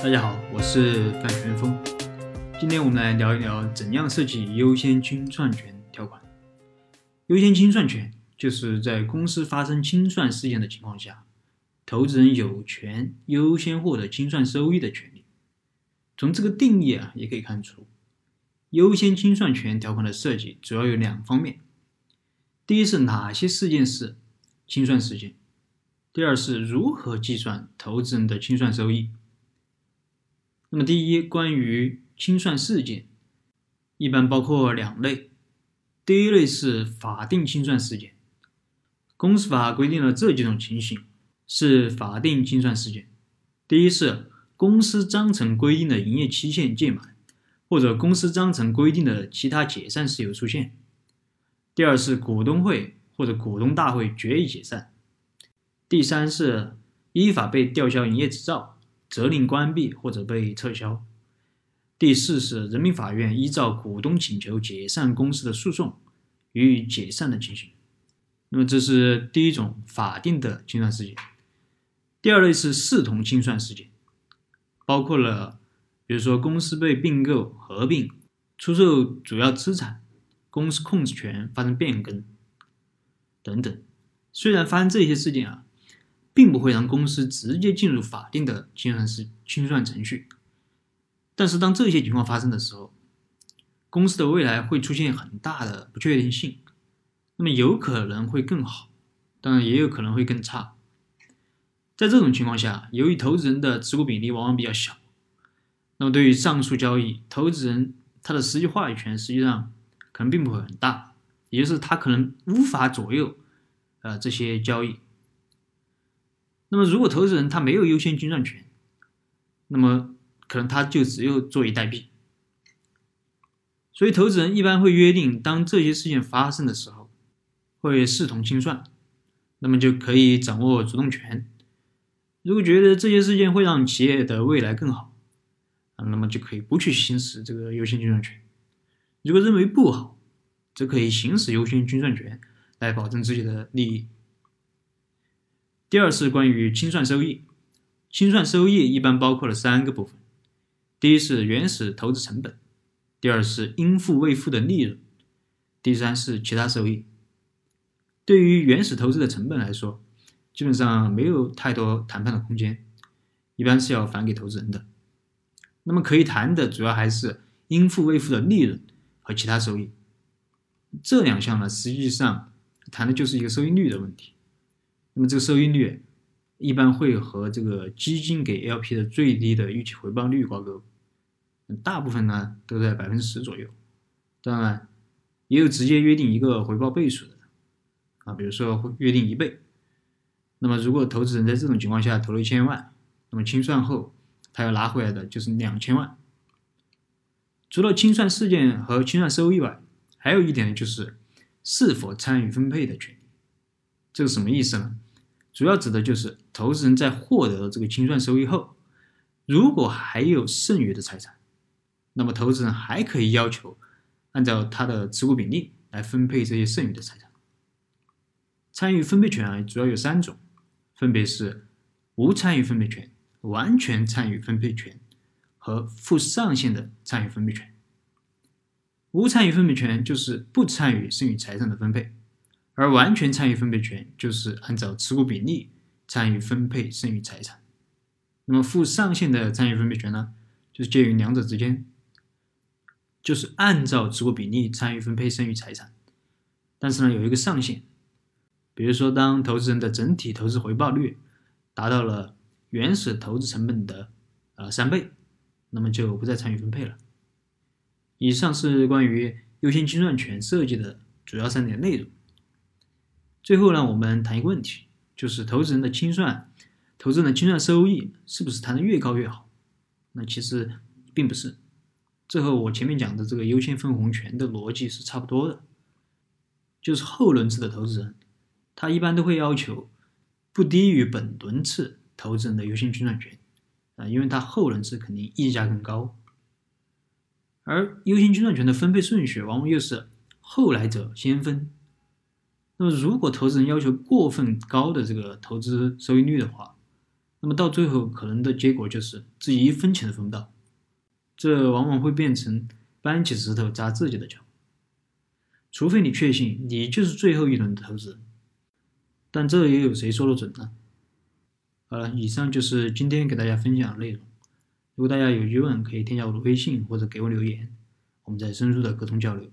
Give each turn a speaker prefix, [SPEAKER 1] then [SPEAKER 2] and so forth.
[SPEAKER 1] 大家好，我是范全峰。今天我们来聊一聊怎样设计优先清算权条款。优先清算权就是在公司发生清算事件的情况下，投资人有权优先获得清算收益的权利。从这个定义啊，也可以看出，优先清算权条款的设计主要有两方面：第一是哪些事件是清算事件；第二是如何计算投资人的清算收益。那么，第一，关于清算事件，一般包括两类。第一类是法定清算事件，公司法规定了这几种情形是法定清算事件：第一是公司章程规定的营业期限届满，或者公司章程规定的其他解散事由出现；第二是股东会或者股东大会决议解散；第三是依法被吊销营业执照。责令关闭或者被撤销。第四是人民法院依照股东请求解散公司的诉讼予以解散的情形。那么这是第一种法定的清算事件。第二类是视同清算事件，包括了比如说公司被并购、合并、出售主要资产、公司控制权发生变更等等。虽然发生这些事件啊。并不会让公司直接进入法定的清算是清算程序，但是当这些情况发生的时候，公司的未来会出现很大的不确定性，那么有可能会更好，当然也有可能会更差。在这种情况下，由于投资人的持股比例往往比较小，那么对于上述交易，投资人他的实际话语权实际上可能并不会很大，也就是他可能无法左右呃这些交易。那么，如果投资人他没有优先清算权，那么可能他就只有坐以待毙。所以，投资人一般会约定，当这些事件发生的时候，会视同清算，那么就可以掌握主动权。如果觉得这些事件会让企业的未来更好，啊，那么就可以不去行使这个优先清算权。如果认为不好，则可以行使优先清算权来保证自己的利益。第二是关于清算收益，清算收益一般包括了三个部分：第一是原始投资成本，第二是应付未付的利润，第三是其他收益。对于原始投资的成本来说，基本上没有太多谈判的空间，一般是要返给投资人的。那么可以谈的主要还是应付未付的利润和其他收益。这两项呢，实际上谈的就是一个收益率的问题。那么这个收益率一般会和这个基金给 LP 的最低的预期回报率挂钩，大部分呢都在百分之十左右。当然，也有直接约定一个回报倍数的啊，比如说约定一倍。那么如果投资人在这种情况下投了一千万，那么清算后他要拿回来的就是两千万。除了清算事件和清算收益外，还有一点就是是否参与分配的权利。这是什么意思呢？主要指的就是投资人在获得了这个清算收益后，如果还有剩余的财产，那么投资人还可以要求按照他的持股比例来分配这些剩余的财产。参与分配权啊，主要有三种，分别是无参与分配权、完全参与分配权和负上限的参与分配权。无参与分配权就是不参与剩余财产的分配。而完全参与分配权就是按照持股比例参与分配剩余财产。那么负上限的参与分配权呢，就是介于两者之间，就是按照持股比例参与分配剩余财产，但是呢有一个上限，比如说当投资人的整体投资回报率达到了原始投资成本的呃三倍，那么就不再参与分配了。以上是关于优先清算权设计的主要三点内容。最后呢，我们谈一个问题，就是投资人的清算，投资人的清算收益是不是谈的越高越好？那其实并不是，这和我前面讲的这个优先分红权的逻辑是差不多的。就是后轮次的投资人，他一般都会要求不低于本轮次投资人的优先清算权啊，因为他后轮次肯定溢价更高。而优先清算权的分配顺序往往又是后来者先分。那么，如果投资人要求过分高的这个投资收益率的话，那么到最后可能的结果就是自己一分钱都分不到，这往往会变成搬起石头砸自己的脚。除非你确信你就是最后一轮的投资，但这又有谁说得准呢？好了，以上就是今天给大家分享的内容。如果大家有疑问，可以添加我的微信或者给我留言，我们再深入的沟通交流。